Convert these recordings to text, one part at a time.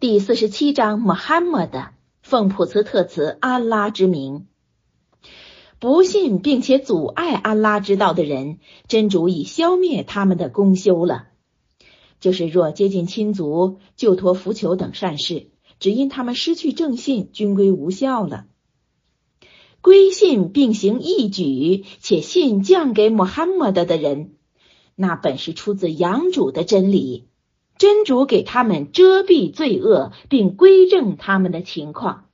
第四十七章，穆罕默德奉普茨特茨安拉之名，不信并且阻碍安拉之道的人，真主已消灭他们的功修了。就是若接近亲族、救托福求等善事，只因他们失去正信，均归无效了。归信并行义举，且信降给穆罕默德的人，那本是出自养主的真理。真主给他们遮蔽罪恶，并归正他们的情况，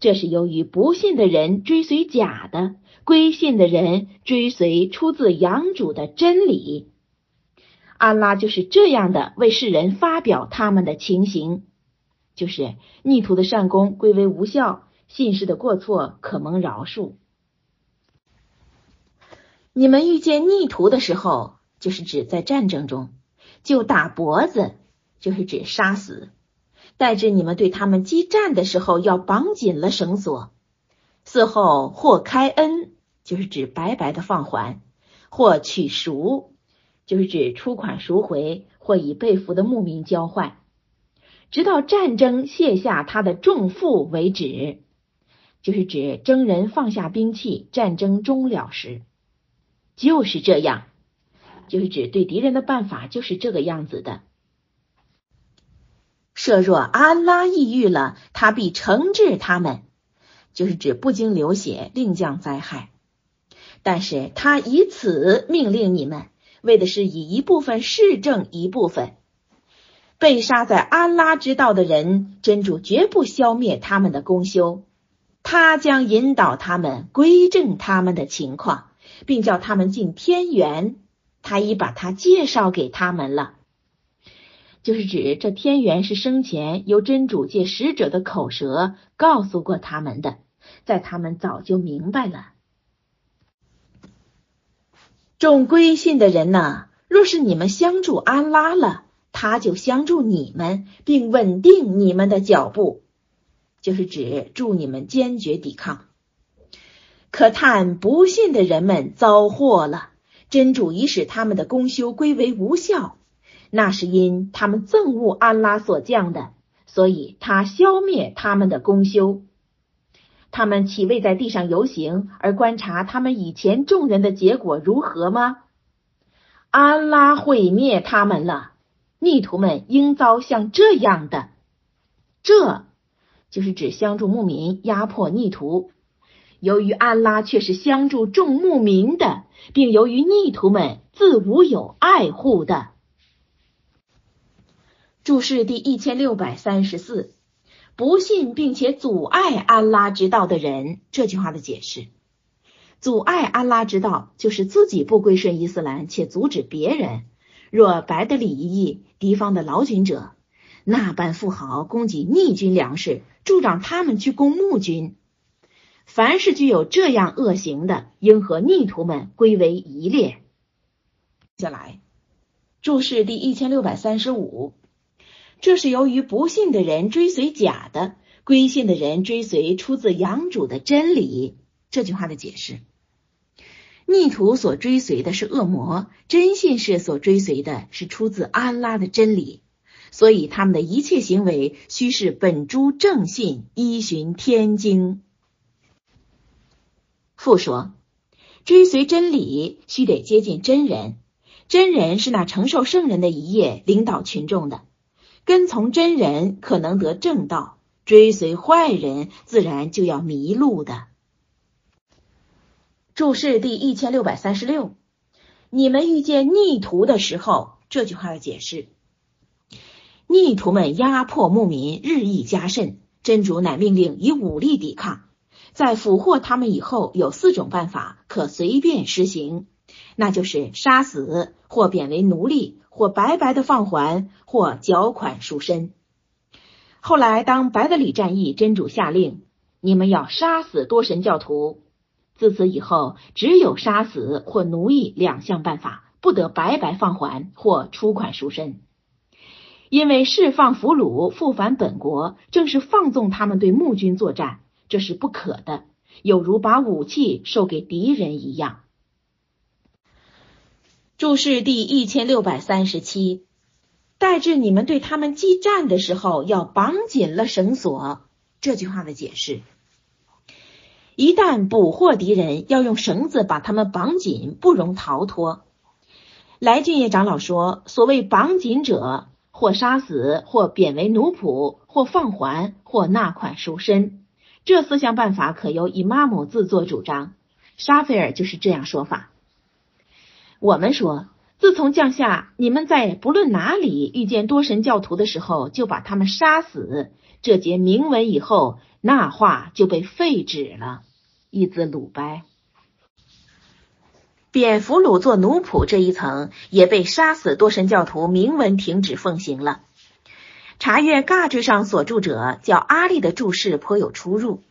这是由于不信的人追随假的，归信的人追随出自养主的真理。安拉就是这样的为世人发表他们的情形，就是逆徒的善功归为无效，信士的过错可蒙饶恕。你们遇见逆徒的时候，就是指在战争中。就打脖子，就是指杀死；待至你们对他们激战的时候，要绑紧了绳索。嗣后或开恩，就是指白白的放还；或取赎，就是指出款赎回，或以被俘的牧民交换，直到战争卸下他的重负为止，就是指征人放下兵器，战争终了时。就是这样。就是指对敌人的办法就是这个样子的。设若安拉抑郁了，他必惩治他们，就是指不经流血另降灾害。但是他以此命令你们，为的是以一部分示正一部分。被杀在安拉之道的人，真主绝不消灭他们的功修，他将引导他们归正他们的情况，并叫他们进天元。他已把他介绍给他们了，就是指这天元是生前由真主借使者的口舌告诉过他们的，在他们早就明白了。众归信的人呢，若是你们相助安拉了，他就相助你们，并稳定你们的脚步，就是指助你们坚决抵抗。可叹不信的人们遭祸了。真主已使他们的功修归为无效，那是因他们憎恶安拉所降的，所以他消灭他们的功修。他们岂未在地上游行而观察他们以前众人的结果如何吗？安拉毁灭他们了，逆徒们应遭像这样的，这就是指相助牧民压迫逆徒。由于安拉却是相助众牧民的，并由于逆徒们自无有爱护的。注释第一千六百三十四，不信并且阻碍安拉之道的人，这句话的解释：阻碍安拉之道，就是自己不归顺伊斯兰，且阻止别人。若白的礼义，敌方的劳军者，那般富豪供给逆军粮食，助长他们去攻穆军。凡是具有这样恶行的，应和逆徒们归为一列。接下来，注释第一千六百三十五，这是由于不信的人追随假的，归信的人追随出自养主的真理。这句话的解释：逆徒所追随的是恶魔，真信士所追随的是出自安拉的真理，所以他们的一切行为须是本诸正信，依循天经。复说，追随真理须得接近真人，真人是那承受圣人的一业，领导群众的。跟从真人可能得正道，追随坏人自然就要迷路的。注释第一千六百三十六，你们遇见逆徒的时候，这句话的解释：逆徒们压迫牧民日益加甚，真主乃命令以武力抵抗。在俘获他们以后，有四种办法可随便实行，那就是杀死，或贬为奴隶，或白白的放还，或缴款赎身。后来，当白德里战役，真主下令，你们要杀死多神教徒。自此以后，只有杀死或奴役两项办法，不得白白放还或出款赎身。因为释放俘虏，复返本国，正是放纵他们对穆军作战。这是不可的，有如把武器授给敌人一样。注释第一千六百三十七，待至你们对他们激战的时候，要绑紧了绳索。这句话的解释：一旦捕获敌人，要用绳子把他们绑紧，不容逃脱。来俊业长老说，所谓绑紧者，或杀死，或贬为奴仆，或放还，或纳款赎身。这四项办法可由伊玛姆自作主张。沙菲尔就是这样说法。我们说。自从降下，你们在不论哪里遇见多神教徒的时候，就把他们杀死。这节铭文以后，那话就被废止了。一字鲁掰，蝙蝠虏做奴仆这一层也被杀死多神教徒明文停止奉行了。查阅尬坠上所著者叫阿力的注释颇有出入。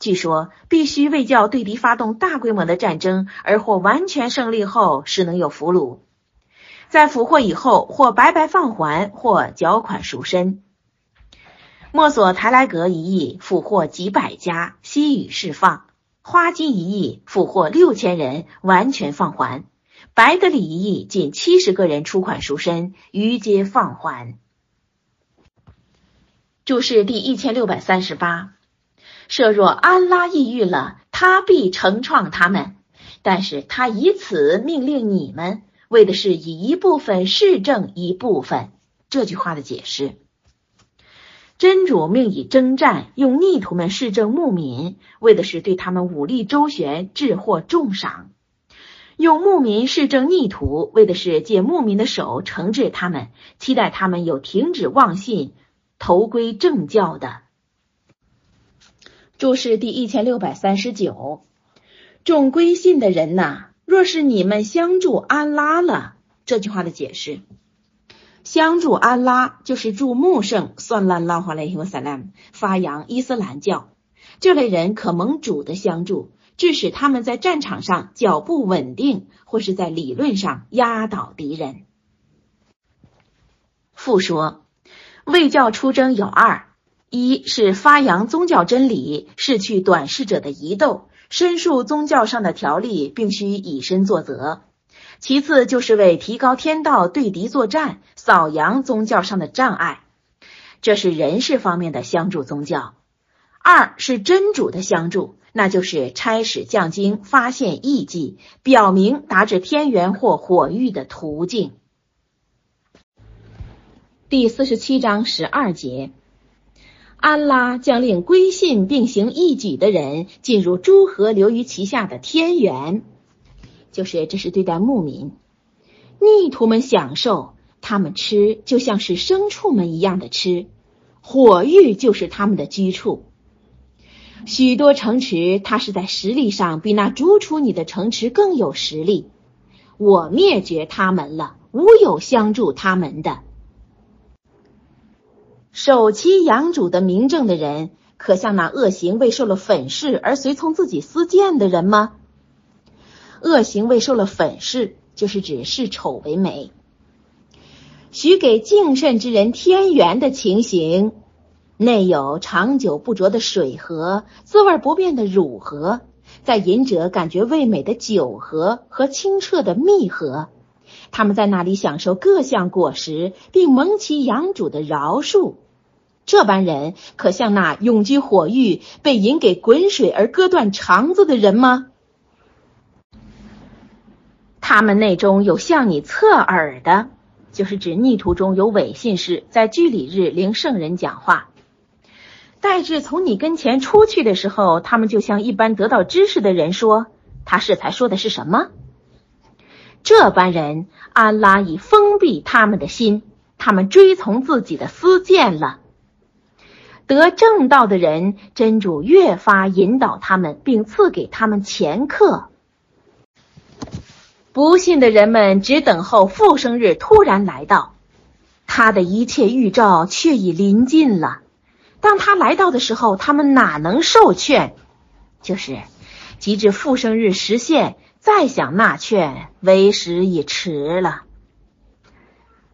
据说，必须为叫对敌发动大规模的战争而获完全胜利后，是能有俘虏。在俘获以后，或白白放还，或缴款赎身。墨索台莱格一役俘获几百家，悉予释放；花金一役俘获六千人，完全放还；白德里一役仅七十个人出款赎身，余皆放还。注释第一千六百三十八：设若安拉抑郁了，他必惩创他们，但是他以此命令你们。为的是以一部分示政一部分，这句话的解释。真主命以征战，用逆徒们示政牧民，为的是对他们武力周旋，致获重赏；用牧民示政逆徒，为的是借牧民的手惩治他们，期待他们有停止妄信、投归正教的。注释第一千六百三十九，众归信的人呐。若是你们相助安拉了，这句话的解释，相助安拉就是助穆圣算拉拉华雷和萨拉发扬伊斯兰教，这类人可蒙主的相助，致使他们在战场上脚步稳定，或是在理论上压倒敌人。复说，为教出征有二：一是发扬宗教真理，是去短视者的疑窦。申述宗教上的条例，并须以身作则；其次就是为提高天道对敌作战，扫扬宗教上的障碍，这是人事方面的相助宗教。二是真主的相助，那就是差使降经，发现异迹，表明达至天元或火域的途径。第四十七章十二节。安拉将令归信并行义举的人进入诸河流于其下的天元，就是这是对待牧民。逆徒们享受，他们吃就像是牲畜们一样的吃。火域就是他们的居处。许多城池，它是在实力上比那逐出你的城池更有实力。我灭绝他们了，无有相助他们的。守其养主的明正的人，可像那恶行未受了粉饰而随从自己私见的人吗？恶行未受了粉饰，就是指视丑为美。许给敬慎之人天元的情形，内有长久不浊的水河，滋味不变的乳河，在饮者感觉味美的酒河和清澈的蜜河，他们在那里享受各项果实，并蒙其养主的饶恕。这般人可像那永居火狱、被引给滚水而割断肠子的人吗？他们内中有向你侧耳的，就是指逆途中有伪信士在居里日领圣人讲话。待至从你跟前出去的时候，他们就像一般得到知识的人说：“他是才说的是什么？”这般人，安拉已封闭他们的心，他们追从自己的私见了。得正道的人，真主越发引导他们，并赐给他们前客。不信的人们只等候复生日突然来到，他的一切预兆却已临近了。当他来到的时候，他们哪能受劝？就是，及至复生日实现，再想纳劝，为时已迟了。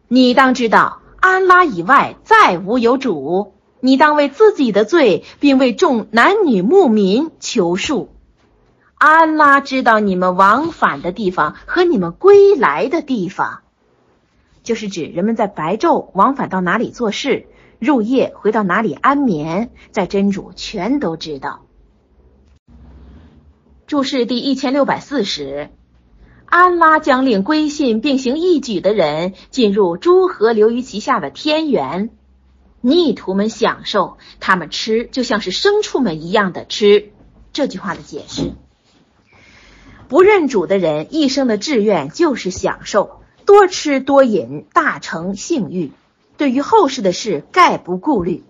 你当知道，安拉以外再无有主。你当为自己的罪，并为众男女牧民求恕。安拉知道你们往返的地方和你们归来的地方。就是指人们在白昼往返到哪里做事，入夜回到哪里安眠，在真主全都知道。注释第一千六百四十，安拉将令归信并行义举的人进入诸河流于其下的天园，逆徒们享受，他们吃就像是牲畜们一样的吃。这句话的解释：不认主的人一生的志愿就是享受，多吃多饮，大成性欲，对于后世的事概不顾虑。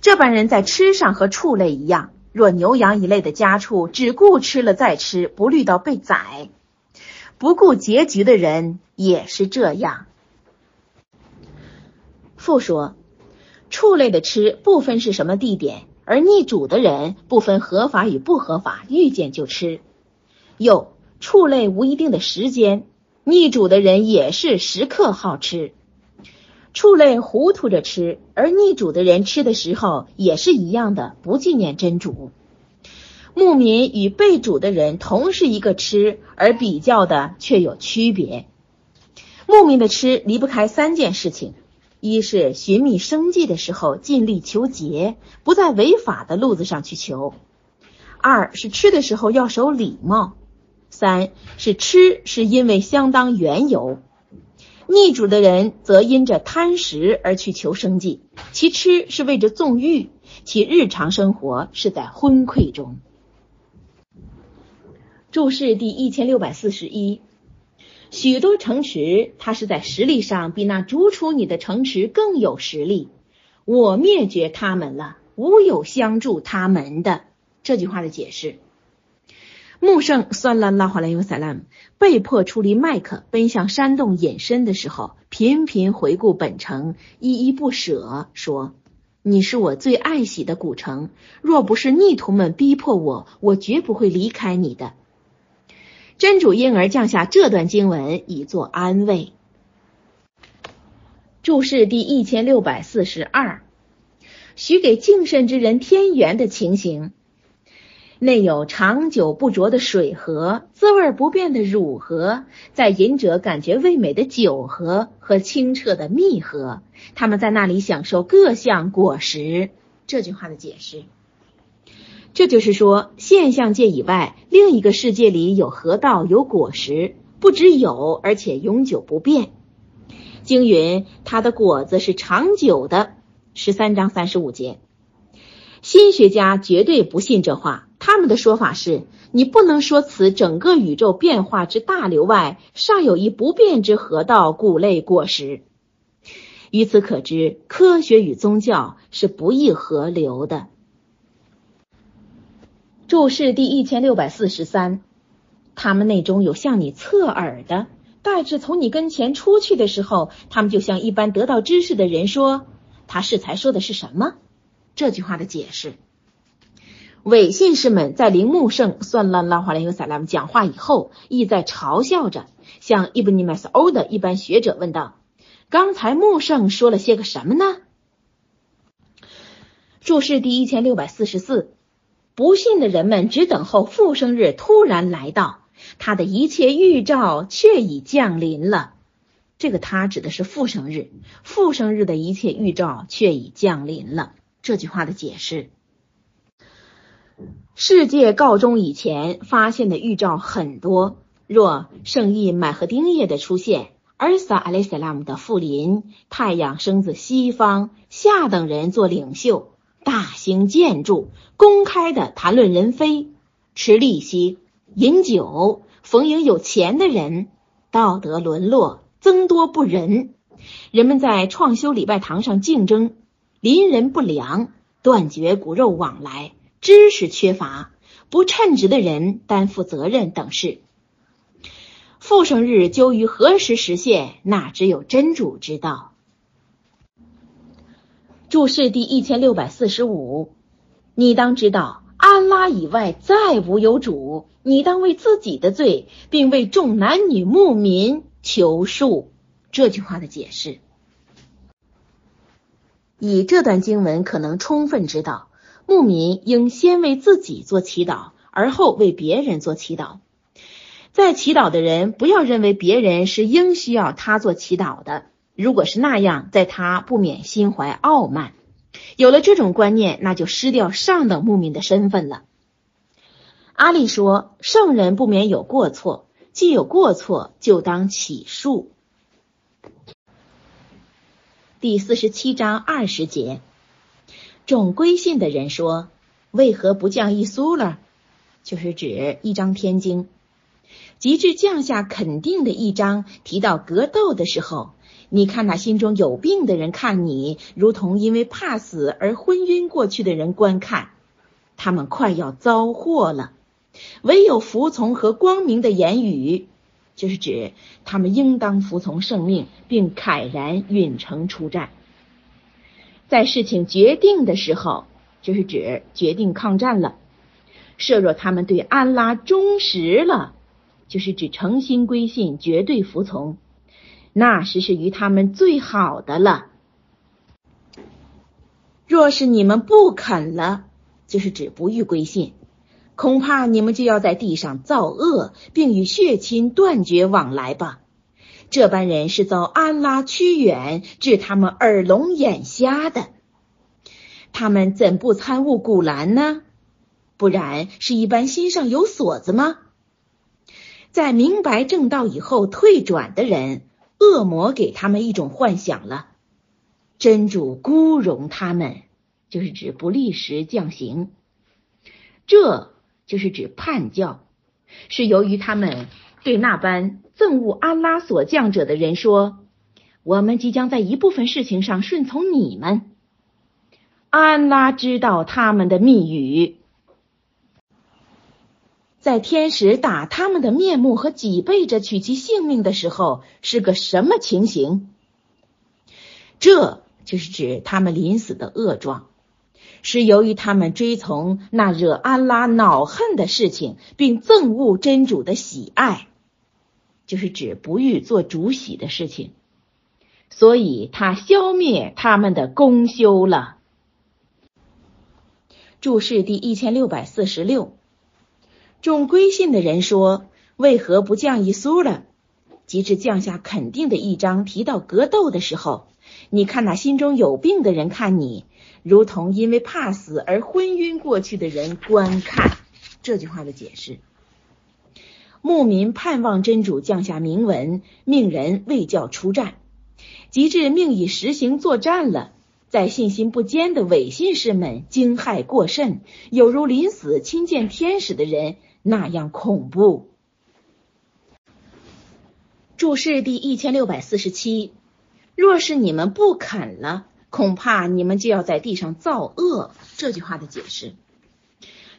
这般人在吃上和畜类一样。若牛羊一类的家畜，只顾吃了再吃，不虑到被宰；不顾结局的人也是这样。复说，畜类的吃不分是什么地点，而逆主的人不分合法与不合法，遇见就吃。又，畜类无一定的时间，逆主的人也是时刻好吃。畜类糊涂着吃，而逆主的人吃的时候也是一样的，不纪念真主。牧民与被主的人同是一个吃，而比较的却有区别。牧民的吃离不开三件事情：一是寻觅生计的时候尽力求节，不在违法的路子上去求；二是吃的时候要守礼貌；三是吃是因为相当缘由。逆主的人则因着贪食而去求生计，其吃是为着纵欲，其日常生活是在昏聩中。注释第一千六百四十一，许多城池，它是在实力上比那逐出你的城池更有实力。我灭绝他们了，无有相助他们的。这句话的解释。穆圣算拉拉华莱尤萨拉姆被迫出离麦克，奔向山洞隐身的时候，频频回顾本城，依依不舍，说：“你是我最爱喜的古城，若不是逆徒们逼迫我，我绝不会离开你的。”真主因而降下这段经文，以作安慰。注释第一千六百四十二，许给敬慎之人天元的情形。内有长久不浊的水河，滋味不变的乳河，在饮者感觉味美的酒河和清澈的蜜河，他们在那里享受各项果实。这句话的解释，这就是说，现象界以外另一个世界里有河道，有果实，不只有，而且永久不变。经云，它的果子是长久的。十三章三十五节，新学家绝对不信这话。他们的说法是：你不能说此整个宇宙变化之大流外，尚有一不变之河道，谷类果实。由此可知，科学与宗教是不易合流的。注释第一千六百四十三，他们内中有向你侧耳的，待至从你跟前出去的时候，他们就像一般得到知识的人说：“他适才说的是什么？”这句话的解释。伪信士们在铃木圣算拉拉华莱尤萨拉姆讲话以后，意在嘲笑着，向伊布尼麦斯欧的一般学者问道：“刚才木圣说了些个什么呢？”注释第一千六百四十四，不信的人们只等候复生日突然来到，他的一切预兆却已降临了。这个他指的是复生日，复生日的一切预兆却已降临了。这句话的解释。世界告终以前，发现的预兆很多。若圣意买和丁叶的出现，尔撒阿雷塞拉姆的复临，太阳生自西方，下等人做领袖，大兴建筑，公开的谈论人非，吃利息，饮酒，逢迎有钱的人，道德沦落，增多不仁，人们在创修礼拜堂上竞争，邻人不良，断绝骨肉往来。知识缺乏、不称职的人担负责任等事。复生日究于何时实现，那只有真主知道。注释第一千六百四十五，你当知道，安拉以外再无有主。你当为自己的罪，并为众男女牧民求恕。这句话的解释，以这段经文可能充分知道。牧民应先为自己做祈祷，而后为别人做祈祷。在祈祷的人不要认为别人是应需要他做祈祷的，如果是那样，在他不免心怀傲慢。有了这种观念，那就失掉上等牧民的身份了。阿里说：“圣人不免有过错，既有过错，就当起诉。”第四十七章二十节，众归信的人说：“为何不降一苏了？”就是指一张天经。极致降下肯定的一章，提到格斗的时候，你看那心中有病的人看你，如同因为怕死而昏晕过去的人观看，他们快要遭祸了。唯有服从和光明的言语，就是指他们应当服从圣命，并慨然允承出战。在事情决定的时候，就是指决定抗战了。设若他们对安拉忠实了。就是指诚心归信，绝对服从，那时是于他们最好的了。若是你们不肯了，就是指不欲归信，恐怕你们就要在地上造恶，并与血亲断绝往来吧。这般人是遭安拉驱远，致他们耳聋眼瞎的。他们怎不参悟古兰呢？不然是一般心上有锁子吗？在明白正道以后退转的人，恶魔给他们一种幻想了。真主孤容他们，就是指不立时降刑，这就是指叛教，是由于他们对那般憎恶安拉所降者的人说：“我们即将在一部分事情上顺从你们。”安拉知道他们的密语。在天使打他们的面目和脊背着取其性命的时候，是个什么情形？这就是指他们临死的恶状，是由于他们追从那惹安拉恼恨的事情，并憎恶真主的喜爱，就是指不欲做主喜的事情，所以他消灭他们的功修了。注释第一千六百四十六。众归信的人说：“为何不降一苏了？”即至降下肯定的一章，提到格斗的时候，你看那心中有病的人看你，如同因为怕死而昏晕过去的人观看。这句话的解释：牧民盼望真主降下明文，命人为教出战，及至命以实行作战了，在信心不坚的伪信士们惊骇过甚，有如临死亲见天使的人。那样恐怖。注释第一千六百四十七：若是你们不肯了，恐怕你们就要在地上造恶。这句话的解释，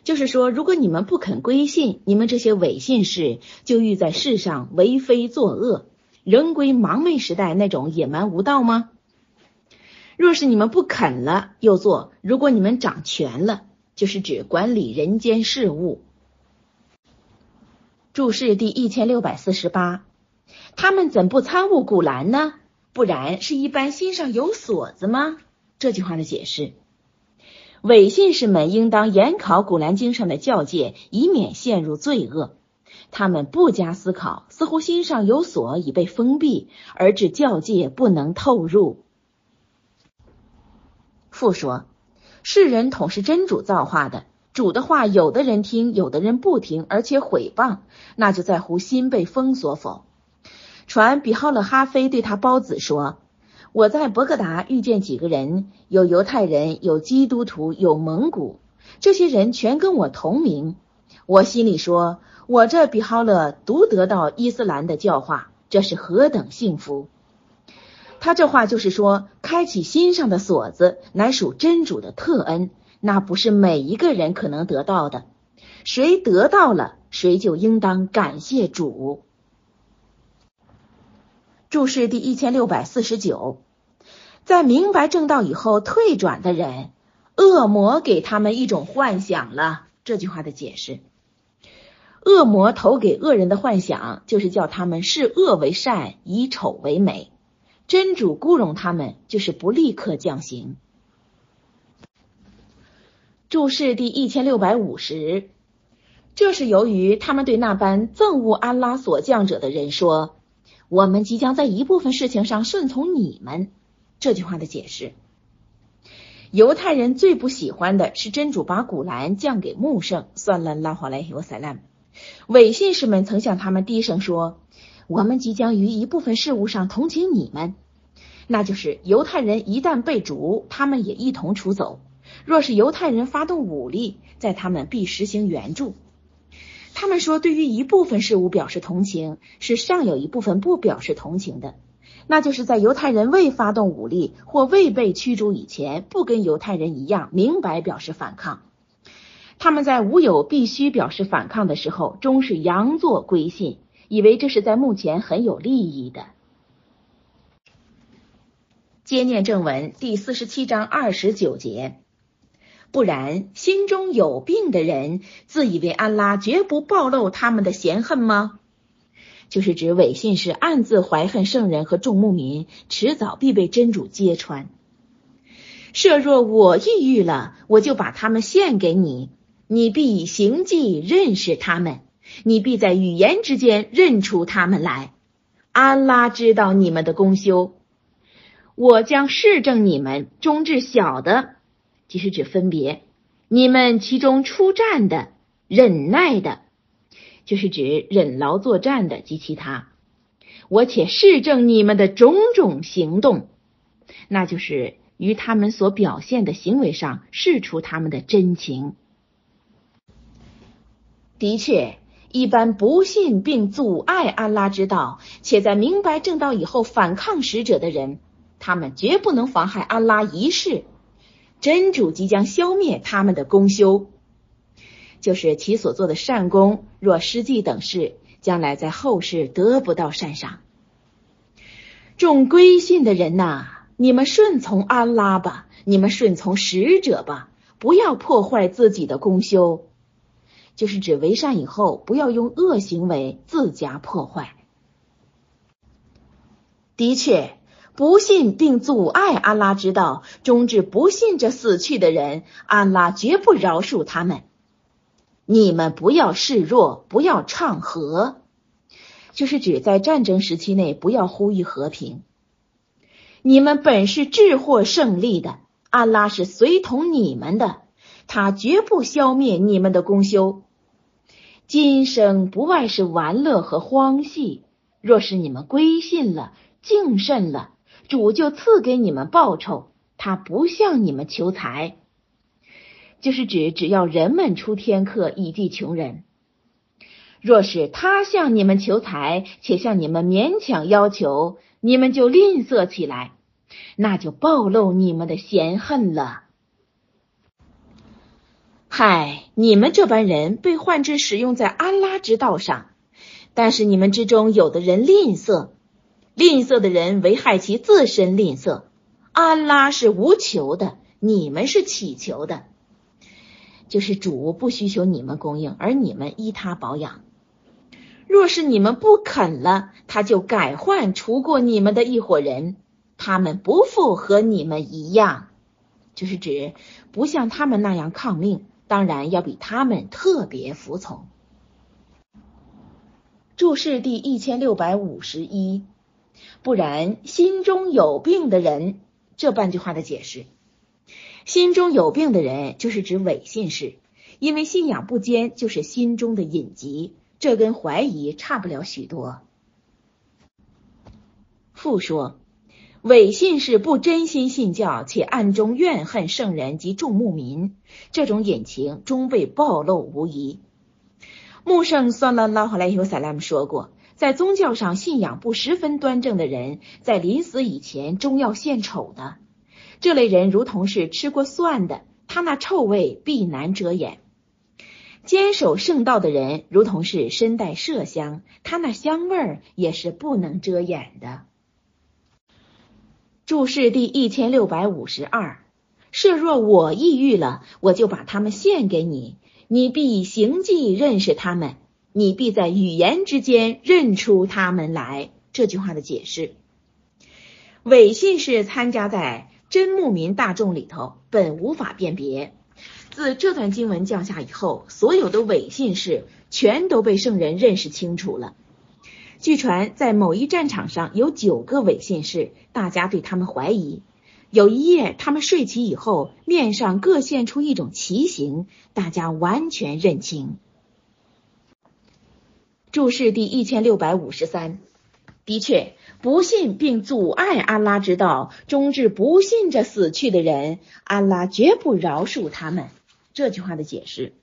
就是说，如果你们不肯归信，你们这些伪信士就欲在世上为非作恶，仍归盲昧时代那种野蛮无道吗？若是你们不肯了，又做，如果你们掌权了，就是指管理人间事务。注释第一千六百四十八，他们怎不参悟古兰呢？不然是一般心上有锁子吗？这句话的解释：伪信士们应当严考古兰经上的教诫，以免陷入罪恶。他们不加思考，似乎心上有锁已被封闭，而致教诫不能透入。复说，世人统是真主造化的。主的话，有的人听，有的人不听，而且毁谤，那就在乎心被封锁否？传比浩勒哈菲对他胞子说：“我在博格达遇见几个人，有犹太人，有基督徒，有蒙古，这些人全跟我同名。我心里说，我这比浩勒独得到伊斯兰的教化，这是何等幸福！他这话就是说，开启心上的锁子，乃属真主的特恩。”那不是每一个人可能得到的，谁得到了，谁就应当感谢主。注释第一千六百四十九，在明白正道以后退转的人，恶魔给他们一种幻想了。这句话的解释：恶魔投给恶人的幻想，就是叫他们视恶为善，以丑为美。真主孤容他们，就是不立刻降刑。注释第一千六百五十，这是由于他们对那般憎恶安拉所降者的人说：“我们即将在一部分事情上顺从你们。这句话的解释：犹太人最不喜欢的是真主把古兰降给穆圣，算了拉华莱尤塞拉。伪信士们曾向他们低声说：“我们即将于一部分事物上同情你们，那就是犹太人一旦被逐，他们也一同出走；若是犹太人发动武力，在他们必实行援助。”他们说，对于一部分事物表示同情，是尚有一部分不表示同情的，那就是在犹太人未发动武力或未被驱逐以前，不跟犹太人一样明白表示反抗。他们在无有必须表示反抗的时候，终是佯作归信，以为这是在目前很有利益的。接念正文第四十七章二十九节，不然心中有病的人，自以为安拉绝不暴露他们的嫌恨吗？就是指伪信士暗自怀恨圣人和众牧民，迟早必被真主揭穿。设若我抑郁了，我就把他们献给你。你必以行迹认识他们，你必在语言之间认出他们来。安拉知道你们的功修，我将示证你们中至小的，即是指分别你们其中出战的、忍耐的，就是指忍劳作战的及其他。我且示证你们的种种行动，那就是于他们所表现的行为上试出他们的真情。的确，一般不信并阻碍安拉之道，且在明白正道以后反抗使者的人，他们绝不能妨害安拉一事。真主即将消灭他们的功修，就是其所做的善功，若失记等事，将来在后世得不到善赏。众归信的人呐，你们顺从安拉吧，你们顺从使者吧，不要破坏自己的功修。就是指为善以后，不要用恶行为自家破坏。的确，不信并阻碍安拉之道，终至不信这死去的人，安拉绝不饶恕他们。你们不要示弱，不要唱和，就是指在战争时期内不要呼吁和平。你们本是智获胜利的，安拉是随同你们的，他绝不消灭你们的功修。今生不外是玩乐和荒戏，若是你们归信了、敬慎了，主就赐给你们报酬。他不向你们求财，就是指只要人们出天课以济穷人。若是他向你们求财，且向你们勉强要求，你们就吝啬起来，那就暴露你们的嫌恨了。嗨，你们这般人被换之使用在安拉之道上，但是你们之中有的人吝啬，吝啬的人危害其自身吝啬。安拉是无求的，你们是乞求的，就是主不需求你们供应，而你们依他保养。若是你们不肯了，他就改换除过你们的一伙人，他们不复和你们一样，就是指不像他们那样抗命。当然要比他们特别服从。注释第一千六百五十一，不然心中有病的人，这半句话的解释：心中有病的人就是指伪信士，因为信仰不坚就是心中的隐疾，这跟怀疑差不了许多。复说。伪信是不真心信教，且暗中怨恨圣人及众牧民，这种隐情终被暴露无疑。穆圣算了拉哈莱尤萨拉姆说过，在宗教上信仰不十分端正的人，在临死以前终要献丑的。这类人如同是吃过蒜的，他那臭味必难遮掩；坚守圣道的人，如同是身带麝香，他那香味儿也是不能遮掩的。注释第一千六百五十二：设若我抑郁了，我就把他们献给你，你必以行迹认识他们，你必在语言之间认出他们来。这句话的解释：伪信是参加在真牧民大众里头，本无法辨别。自这段经文降下以后，所有的伪信士全都被圣人认识清楚了。据传，在某一战场上有九个伪信士，大家对他们怀疑。有一夜，他们睡起以后，面上各现出一种奇形，大家完全认清。注释第一千六百五十三。的确，不信并阻碍安拉之道，终至不信着死去的人，安拉绝不饶恕他们。这句话的解释。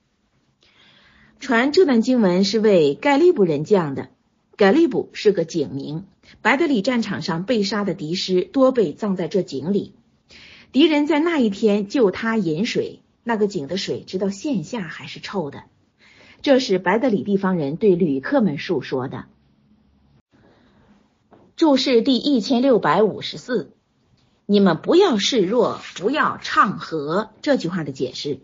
传这段经文是为盖利布人讲的。盖利布是个井名，白德里战场上被杀的敌师多被葬在这井里。敌人在那一天救他饮水，那个井的水直到现下还是臭的。这是白德里地方人对旅客们述说的。注释第一千六百五十四，你们不要示弱，不要唱和。这句话的解释。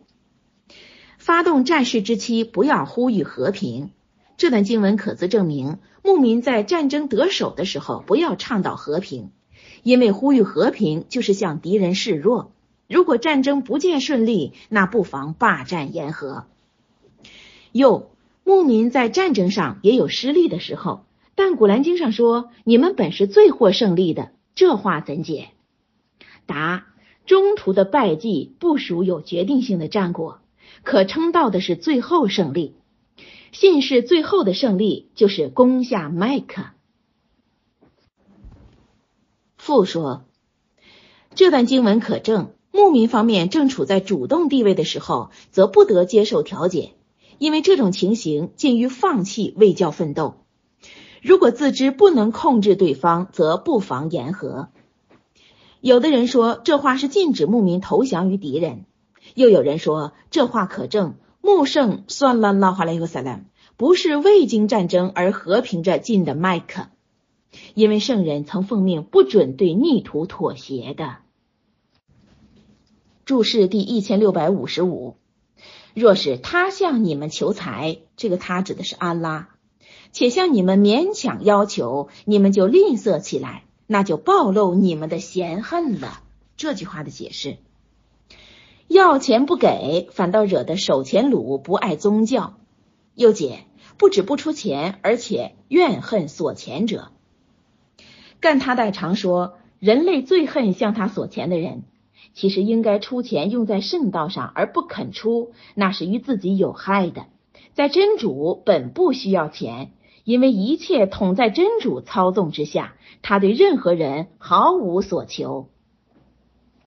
发动战事之期，不要呼吁和平。这段经文可自证明，牧民在战争得手的时候，不要倡导和平，因为呼吁和平就是向敌人示弱。如果战争不见顺利，那不妨罢战言和。又，牧民在战争上也有失利的时候，但古兰经上说：“你们本是最获胜利的。”这话怎解？答：中途的败绩不属有决定性的战果。可称道的是最后胜利，信士最后的胜利就是攻下麦克。父说，这段经文可证，牧民方面正处在主动地位的时候，则不得接受调解，因为这种情形近于放弃为教奋斗。如果自知不能控制对方，则不妨言和。有的人说，这话是禁止牧民投降于敌人。又有人说这话可证，穆圣算了拉哈莱尤萨兰不是未经战争而和平着进的麦克，因为圣人曾奉命不准对逆徒妥协的。注释第一千六百五十五：若是他向你们求财，这个他指的是安拉，且向你们勉强要求，你们就吝啬起来，那就暴露你们的嫌恨了。这句话的解释。要钱不给，反倒惹得守钱鲁不爱宗教。又解，不止不出钱，而且怨恨索钱者。干他代常说，人类最恨向他索钱的人。其实应该出钱用在圣道上，而不肯出，那是与自己有害的。在真主本不需要钱，因为一切统在真主操纵之下，他对任何人毫无所求。